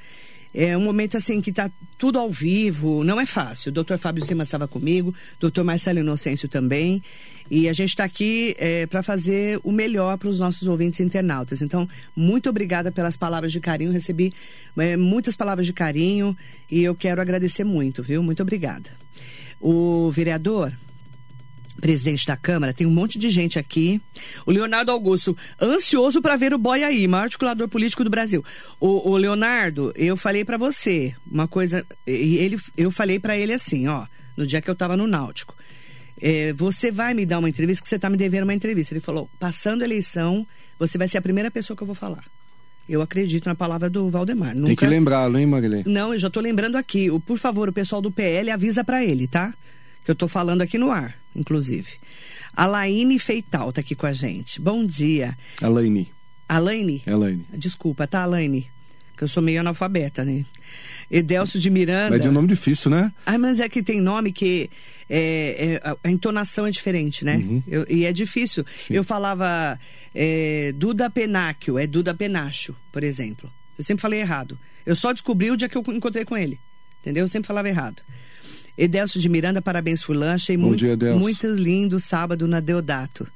É um momento assim que está tudo ao vivo, não é fácil. O doutor Fábio Simas estava comigo, doutor Marcelo Inocêncio também. E a gente está aqui para fazer o melhor para os nossos ouvintes internautas. Então, muito obrigada pelas palavras de carinho. Recebi é, muitas palavras de carinho e eu quero agradecer muito, viu? Muito obrigada. O vereador, presidente da Câmara, tem um monte de gente aqui. O Leonardo Augusto, ansioso para ver o boy aí, maior articulador político do Brasil. O, o Leonardo, eu falei para você uma coisa, e ele, eu falei para ele assim, ó, no dia que eu tava no Náutico. É, você vai me dar uma entrevista, que você tá me devendo uma entrevista. Ele falou, passando a eleição, você vai ser a primeira pessoa que eu vou falar. Eu acredito na palavra do Valdemar. Tem que lembrá-lo, hein, Marilei? Não, eu já tô lembrando aqui. O, por favor, o pessoal do PL avisa para ele, tá? Que eu tô falando aqui no ar, inclusive. A Laine Feital tá aqui com a gente. Bom dia. Elaine. Alaine? Elaine. Desculpa, tá, Alaine? Que eu sou meio analfabeta, né? Edelcio de Miranda. Mas de um nome difícil, né? Ah, mas é que tem nome que é, é, a- entonação é diferente, né? Eu- e é difícil. Eu falava é, Duda Penáquio, é Duda Penacho, por exemplo. Eu sempre falei errado. Eu só descobri o dia que eu encontrei com ele. Entendeu? Eu sempre falava errado. Edelcio de Miranda, parabéns, Fulan. Achei Bom muito, dia, muito lindo o sábado na Deodato.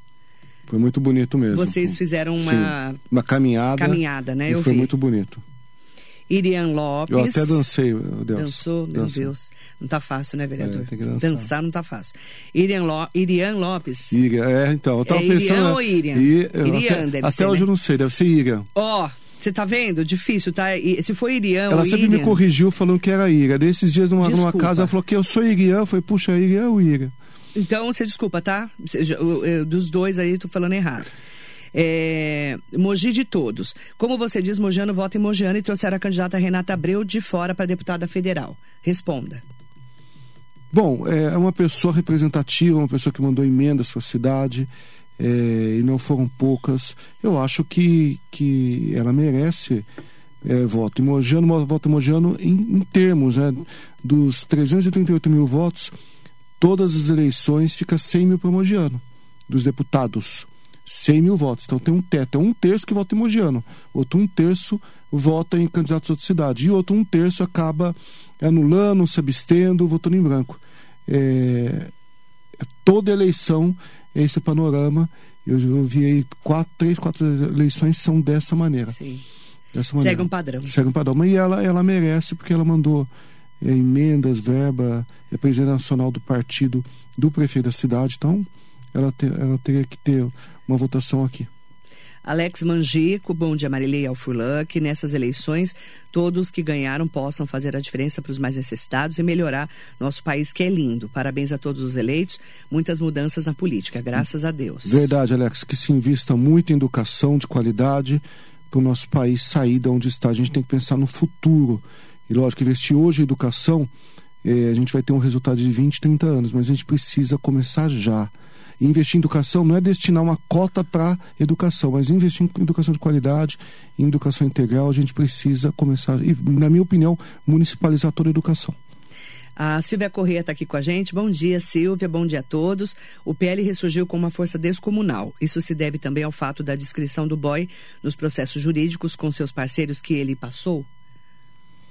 Foi muito bonito mesmo. Vocês fizeram uma Sim, uma caminhada. caminhada, né? E Eu foi vi. muito bonito. Irian Lopes. Eu até dancei, Deus. Dançou, meu Deus. Não tá fácil, né, vereador? É, tem que dançar. não tá fácil. Irian, Lo... Irian Lopes. Irian, é, então, eu tava É Irian pensando. ou Irian? I- Irian até deve até ser, hoje né? eu não sei, deve ser Irian. Ó, você tá vendo? Difícil, tá? E se for Irian Ela sempre Irian... me corrigiu falando que era Irian. Desses dias numa, numa casa ela falou que eu sou Irian. Eu falei, puxa, Irian ou Irian? Então, você desculpa, tá? Você- eu- eu- Dos dois aí, tô falando errado. É, Mogi de todos. Como você diz, Mogiano vota em Mogiano e trouxeram a candidata Renata Abreu de fora para deputada federal. Responda. Bom, é uma pessoa representativa, uma pessoa que mandou emendas para a cidade, é, e não foram poucas. Eu acho que, que ela merece é, voto. Mogiano, voto Mogiano em, em termos, né? Dos 338 mil votos, todas as eleições fica 100 mil para Mogiano, dos deputados. 100 mil votos. Então tem um teto. É um terço que vota em Mogiano, outro um terço vota em candidatos de outra cidade. E outro um terço acaba anulando, se abstendo, votando em branco. É, toda eleição esse panorama. Eu, eu vi aí quatro, três, quatro eleições são dessa maneira. Sim. Dessa maneira. Segue um padrão. Segue um padrão. Mas ela, ela merece porque ela mandou é, emendas, verba, é presidente nacional do partido do prefeito da cidade. Então, ela, te- ela teria que ter uma votação aqui. Alex Mangico, bom dia Marilei Alfurlan, que nessas eleições todos que ganharam possam fazer a diferença para os mais necessitados e melhorar nosso país que é lindo. Parabéns a todos os eleitos, muitas mudanças na política, graças a Deus. Verdade, Alex, que se invista muito em educação de qualidade para o nosso país sair de onde está. A gente tem que pensar no futuro. E lógico, investir hoje em educação, eh, a gente vai ter um resultado de 20, 30 anos, mas a gente precisa começar já. Investir em educação não é destinar uma cota para educação, mas investir em educação de qualidade, em educação integral, a gente precisa começar, e, na minha opinião, municipalizar toda a educação. A Silvia Corrêa está aqui com a gente. Bom dia, Silvia. Bom dia a todos. O PL ressurgiu com uma força descomunal. Isso se deve também ao fato da descrição do boy nos processos jurídicos com seus parceiros que ele passou?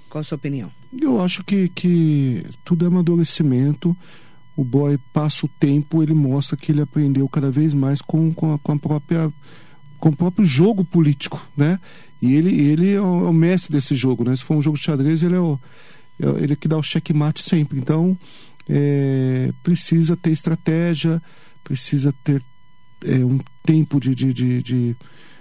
Qual a sua opinião? Eu acho que, que tudo é amadurecimento. O boy passa o tempo, ele mostra que ele aprendeu cada vez mais com, com, a, com a própria com o próprio jogo político, né? E ele, ele é o, é o mestre desse jogo, né? Se for um jogo de xadrez, ele é o é ele que dá o checkmate sempre. Então, é, precisa ter estratégia, precisa ter é, um tempo de, de, de, de, de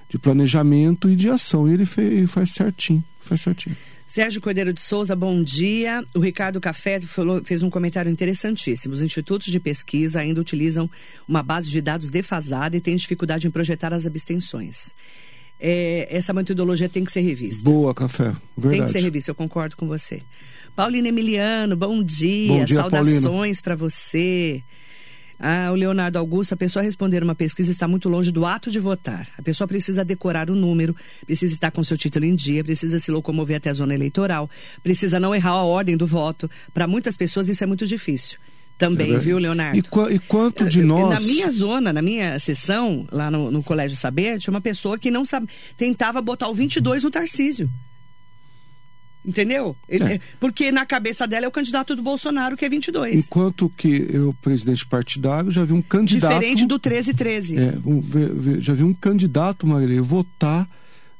de planejamento e de ação. E ele fez, faz certinho, faz certinho. Sérgio Cordeiro de Souza, bom dia. O Ricardo Café falou, fez um comentário interessantíssimo. Os institutos de pesquisa ainda utilizam uma base de dados defasada e têm dificuldade em projetar as abstenções. É, essa metodologia tem que ser revista. Boa, Café. Verdade. Tem que ser revista, eu concordo com você. Paulina Emiliano, bom dia. Bom dia, Saudações para você. Ah, o Leonardo Augusto, a pessoa responder uma pesquisa está muito longe do ato de votar. A pessoa precisa decorar o número, precisa estar com seu título em dia, precisa se locomover até a zona eleitoral, precisa não errar a ordem do voto. Para muitas pessoas isso é muito difícil. Também, É viu, Leonardo? E, qua- e quanto de nós. Na minha zona, na minha sessão, lá no, no Colégio Saber, tinha uma pessoa que não sabe, tentava botar o 22 no Tarcísio. Entendeu? Ele- É. Porque na cabeça dela é o candidato do Bolsonaro, que é 22. Enquanto que eu, presidente partidário, já vi um candidato. Diferente do 1313. É, um- já vi um candidato, Marilei, votar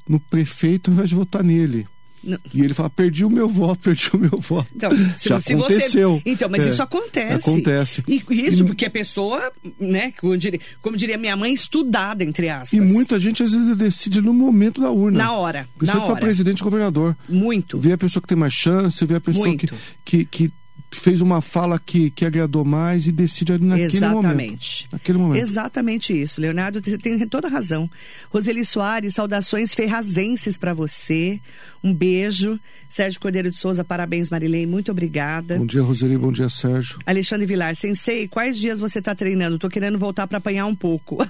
no prefeito ao invés de votar nele. Não. E ele fala: perdi o meu voto, perdi o meu voto. Então, se, Já se aconteceu. Você... Então, mas É, isso acontece. Acontece. E isso E- porque a pessoa, né, como diria, como diria minha mãe, estudada, entre aspas. E muita gente às vezes decide no momento da urna. Na hora. Precisa na para hora. presidente e governador. Muito. Vê a pessoa que tem mais chance, vê a pessoa que, Muito. que, que fez uma fala que, que agradou mais e decide ali naquele momento. Exatamente. Naquele momento. Exatamente isso. Leonardo tem- tem toda razão. Roseli Soares, saudações ferrazenses para você. Um beijo. Sérgio Cordeiro de Souza, parabéns, Marilei. Muito obrigada. Bom dia, Roseli. Bom dia, Sérgio. Alexandre Vilar, sensei, quais dias você está treinando? Tô querendo voltar para apanhar um pouco.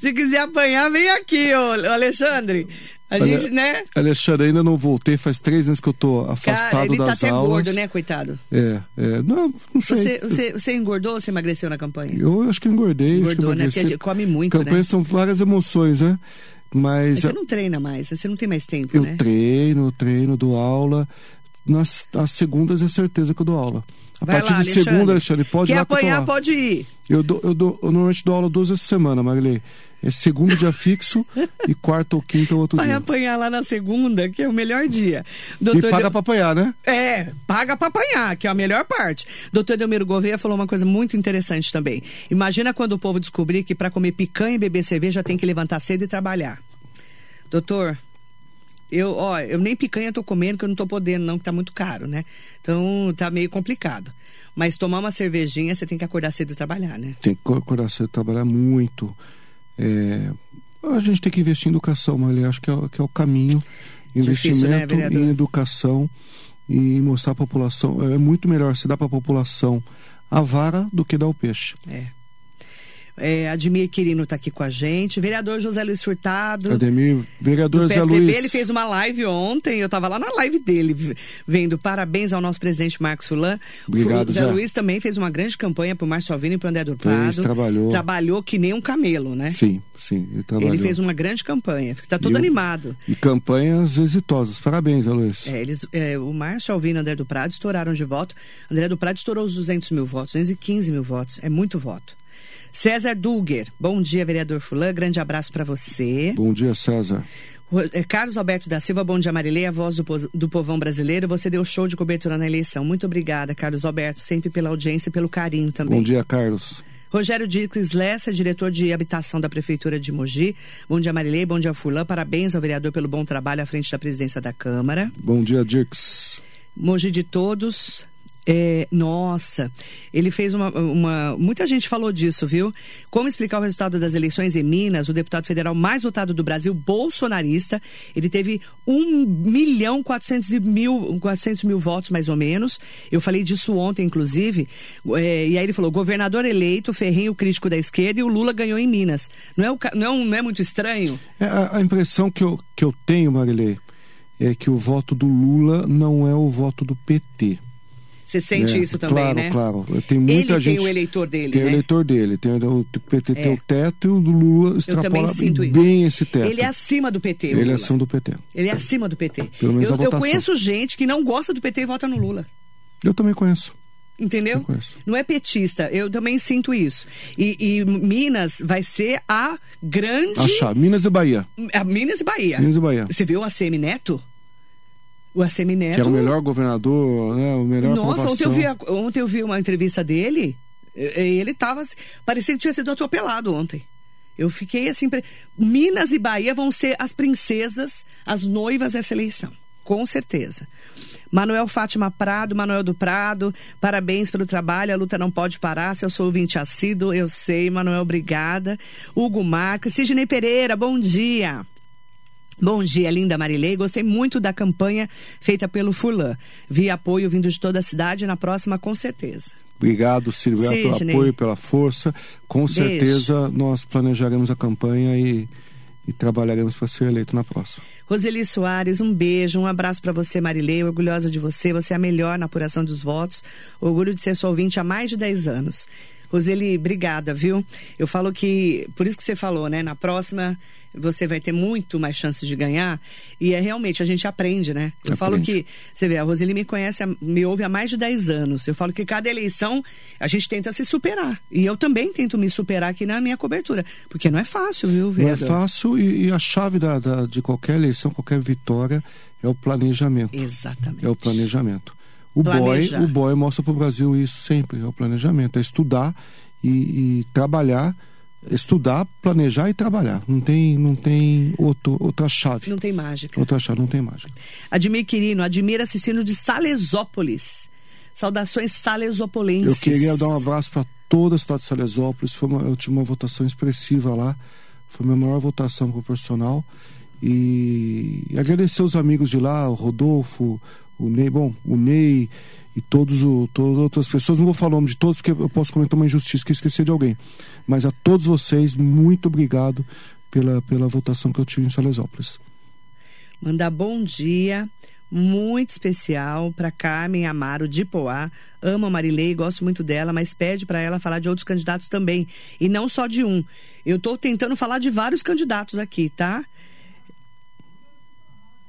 Se quiser apanhar, vem aqui, ô Alexandre. A Olha, gente, né? Alexandre, ainda não voltei. Faz três anos que eu tô afastado Cara, ele tá das até aulas. gordo, né, coitado? É, é. Não, não sei. Você, você, você engordou ou você emagreceu na campanha? Eu acho que engordei. acho que Engordou, né? Porque a gente come muito, Campanha né? são várias emoções, né? Mas Mas você não treina mais, você não tem mais tempo, eu né? treino, treino, dou aula. Nas as segundas é certeza que eu dou aula. A Vai partir lá, de segunda, Alexandre, pode ir Quer lá que eu tô apanhar, lá. pode ir. Eu, dou, eu, dou, eu normalmente dou aula duas vezes por semana, Marilei. É segundo dia fixo e quarta ou quinta ou outro Vai dia. apanhar lá na segunda, que é o melhor dia. E Doutor paga Del- pra apanhar, né? É, paga pra apanhar, que é a melhor parte. Doutor Delmiro Gouveia falou uma coisa muito interessante também. Imagina quando o povo descobrir que para comer picanha e beber cerveja tem que levantar cedo e trabalhar. Doutor, eu, ó, eu nem picanha tô comendo, que eu não tô podendo, não, que tá muito caro, né? Então tá meio complicado. Mas tomar uma cervejinha, você tem que acordar cedo e trabalhar, né? Tem que acordar cedo, trabalhar muito. É, a gente tem que investir em educação, Marilei. Acho que é, o- que é o caminho. Difícil, né, Investimento em educação e mostrar à população. É muito melhor se dar para a população a vara do que dar o peixe. É. É, Admir Quirino está aqui com a gente. Vereador José Luiz Furtado. Ademir, vereador PSDB, Luiz. ele fez uma live ontem, eu estava lá na live dele, vendo parabéns ao nosso presidente Marcos Fulan. Obrigado, o Zé. Luiz também fez uma grande campanha pro Márcio Alvino e pro André do Prado. trabalhou. Trabalhou que nem um camelo, né? Sim, sim, ele trabalhou. Ele fez uma grande campanha, está todo E o- animado. E campanhas exitosas. Parabéns, Luiz. É, eles, é, o Márcio Alvino e o André do Prado estouraram de voto. André do Prado estourou os 200 mil votos, 215 mil votos. É muito voto. César Dulger, bom dia, vereador Fulan. Grande abraço para você. Bom dia, César. Eh, Carlos Alberto da Silva, bom dia, Marilei, a voz do, do povão brasileiro. Você deu show de cobertura na eleição. Muito obrigada, Carlos Alberto, sempre pela audiência e pelo carinho também. Bom dia, Carlos. Rogério Dix Lessa, diretor de habitação da Prefeitura de Mogi. Bom dia, Marilei, bom dia, Furlan. Parabéns ao vereador pelo bom trabalho à frente da presidência da Câmara. Bom dia, Dirks. Mogi de todos. É, nossa, ele fez uma, uma. Muita gente falou disso, viu? Como explicar o resultado das eleições em Minas? O deputado federal mais votado do Brasil, bolsonarista, ele teve 1 milhão 400 mil, 400 mil votos, mais ou menos. Eu falei disso ontem, inclusive. É, e aí ele falou: governador eleito, ferrenho crítico da esquerda, e o Lula ganhou em Minas. Não é, o não é, não é muito estranho? É, a, a impressão que eu, que eu tenho, Marilei, é que o voto do Lula não é o voto do PT. Você sente É, isso também, claro, né? Claro, Tem muita Ele tem gente. o eleitor dele, Tem o né? eleitor dele. Tem o, o PT tem É. o teto e o Lula Eu também extrapola sinto isso. bem esse teto. Ele é acima do PT. o Ele é ação do PT. Ele é acima do PT. Pelo menos eu, eu votação. conheço gente que não gosta do PT e vota no Lula. Eu também conheço. Entendeu? Eu. Não é petista. Eu também sinto isso. E, e Minas vai ser a grande. Achar. Minas e Bahia. A Minas e Bahia. Minas e Bahia. Você viu o ACM Neto? O ACM Neto. Que era o melhor governador, né? O melhor Nossa, ontem eu, vi ontem eu vi uma entrevista dele. Ele tava. assim, Parecia que tinha sido atropelado ontem. Eu fiquei assim. Minas e Bahia vão ser as princesas, as noivas dessa eleição. Com certeza. Manuel Fátima Prado, Manuel do Prado, parabéns pelo trabalho. A luta não pode parar. Se eu sou ouvinte assíduo, eu sei. Manuel, obrigada. Hugo Marques, Sidney Pereira, bom dia. Bom dia, linda Marilei. Gostei muito da campanha feita pelo Furlan. Vi apoio vindo de toda a cidade. Na próxima, com certeza. Obrigado, Silvia, pelo apoio, pela força. Com Beijo. certeza nós planejaremos a campanha e, e trabalharemos para ser eleito na próxima. Roseli Soares, um beijo, um abraço para você, Marilei, orgulhosa de você, você é a melhor na apuração dos votos, orgulho de ser sua ouvinte há mais de 10 anos. Roseli, obrigada, viu? Eu falo que, por isso que você falou, né? Na próxima você vai ter muito mais chances de ganhar. E é realmente, a gente aprende, né? Eu falo Aprende. que, você vê, a Roseli me conhece, me ouve há mais de 10 anos. Eu falo que cada eleição a gente tenta se superar. E eu também tento me superar aqui na minha cobertura. Porque não é fácil, viu, Não é vereador? fácil e, e a chave da, da- de qualquer eleição, qualquer vitória é o planejamento. Exatamente. É o planejamento. O boy, o boy mostra para o Brasil isso sempre, é o planejamento, é estudar e, e trabalhar, estudar, planejar e trabalhar. Não tem, não tem outro, outra chave. Não tem mágica. Outra chave, não tem mágica. Admir Quirino, Admir Assassino de Salesópolis. Saudações salesopolenses. Eu queria dar um abraço para toda a cidade de Salesópolis. Foi uma, eu tive uma votação expressiva lá. Foi a minha maior votação proporcional. E, e agradecer os amigos de lá, o Rodolfo, o Ney, bom, o Ney e todos o, todas as outras pessoas. Não vou falar o nome de todos porque eu posso comentar uma injustiça que esquecer de alguém. Mas a todos vocês, muito obrigado pela, pela votação que eu tive em Salesópolis. Mandar bom dia muito especial para Carmen Amaro de Poá. Amo a Marilei, gosto muito dela, mas pede para ela falar de outros candidatos também. E não só de um. Eu estou tentando falar de vários candidatos aqui, tá?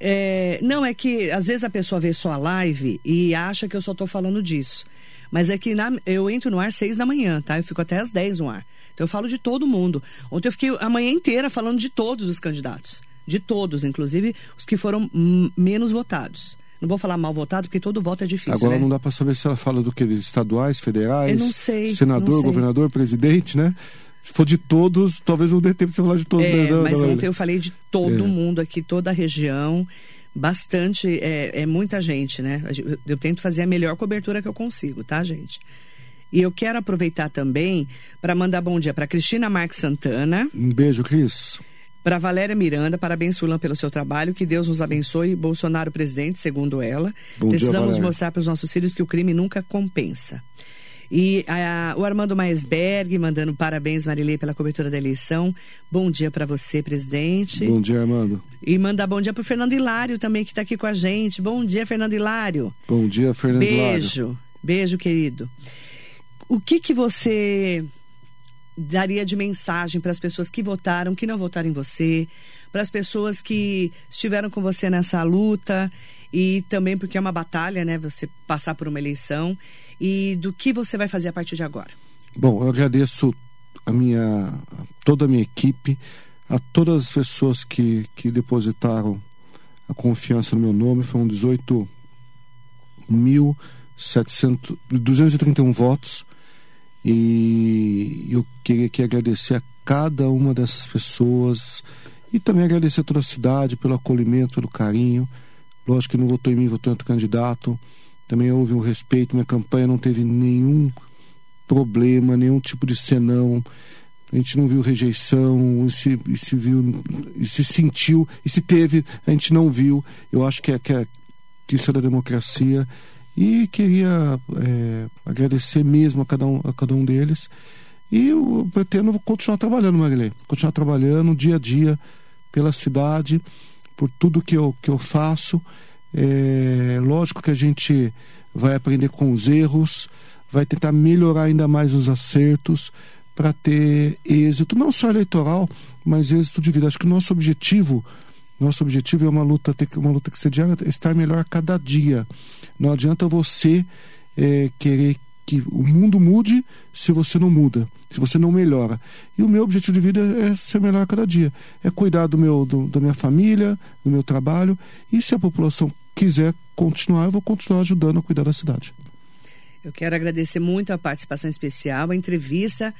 É, não, é que às vezes a pessoa vê só a live e acha que eu só tô falando disso. Mas é que na- eu entro no ar às seis da manhã, tá? Eu fico até às 10 no ar. Então eu falo de todo mundo. Ontem eu fiquei a manhã inteira falando de todos os candidatos. De todos, inclusive os que foram menos votados. Não vou falar mal votado, porque todo voto é difícil, Agora né? não dá para saber se ela fala do que? Estaduais, federais, Eu não sei, senador, não sei. governador, presidente, né? Se for de todos, talvez não dê tempo de você falar de todos. É, né, da- mas da- ontem eu falei de todo É. mundo aqui, toda a região. Bastante, é, é muita gente, né? Eu, eu tento fazer a melhor cobertura que eu consigo, tá, gente? E eu quero aproveitar também para mandar bom dia para Cristina Marques Santana, Um beijo, Cris. para Valéria Miranda, parabéns, Fulan, pelo seu trabalho, que Deus nos abençoe, Bolsonaro presidente, segundo ela. Bom dia, Precisamos Valéria. mostrar para os nossos filhos que o crime nunca compensa. E a- o Armando Maesberg mandando parabéns, Marilei, pela cobertura da eleição. Bom dia para você, presidente. Bom dia, Armando. E mandar bom dia pro Fernando Hilário também, que está aqui com a gente. Bom dia, Fernando Hilário. Bom dia, Fernando Lário. Beijo. Beijo, querido. O que que você daria de mensagem para as pessoas que votaram, que não votaram em você, para as pessoas que estiveram com você nessa luta e também porque é uma batalha, né, você passar por uma eleição e do que você vai fazer a partir de agora? Bom, eu agradeço a minha, a toda a minha equipe, a todas as pessoas que, que depositaram a confiança no meu nome. Foram 18 mil 700, 231 votos. E eu queria aqui agradecer a cada uma dessas pessoas e também agradecer a toda a cidade pelo acolhimento, pelo carinho. Lógico que não votou em mim, votou em outro candidato. Também houve um respeito, minha campanha não teve nenhum problema, nenhum tipo de senão. A gente não viu rejeição, e se, e se viu, e se sentiu, e se teve, a gente não viu. Eu acho que, é, que, é, que isso é da democracia. E queria é, agradecer mesmo a cada, um, a cada um deles. E eu pretendo continuar trabalhando, Marilei. Continuar trabalhando dia a dia pela cidade, por tudo que eu, que eu faço. É, lógico que a gente vai aprender com os erros, vai tentar melhorar ainda mais os acertos para ter êxito, não só eleitoral, mas êxito de vida. Acho que o nosso objetivo, nosso objetivo é uma luta, ter uma luta que se adianta, estar melhor a cada dia. Não adianta você é, querer que o mundo mude se você não muda, se você não melhora. E o meu objetivo de vida é ser melhor a cada dia, é cuidar do meu, do- da minha família, do meu trabalho. E se a população quiser continuar, eu vou continuar ajudando a cuidar da cidade. Eu quero agradecer muito a participação especial, a entrevista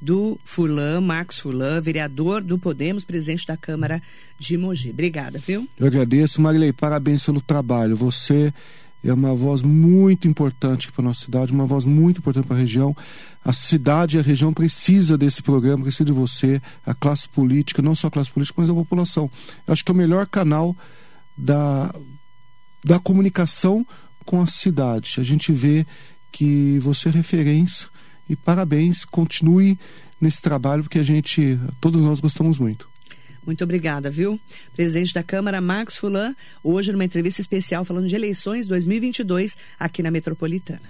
do Furlan, Marcos Furlan, vereador do Podemos, presidente da Câmara de Mogi. Obrigada, viu? Eu agradeço, Marilei, parabéns pelo trabalho. Você é uma voz muito importante para a nossa cidade, uma voz muito importante para a região. A cidade e a região precisa desse programa, precisa de você, a classe política, não só a classe política, mas a população. Eu acho que é o melhor canal da, da comunicação com a cidade. A gente vê que você é referência e parabéns, continue nesse trabalho porque a gente, todos nós gostamos muito. Muito obrigada, viu? Presidente da Câmara, Marcos Fulan, hoje numa entrevista especial falando de eleições 2022 aqui na Metropolitana.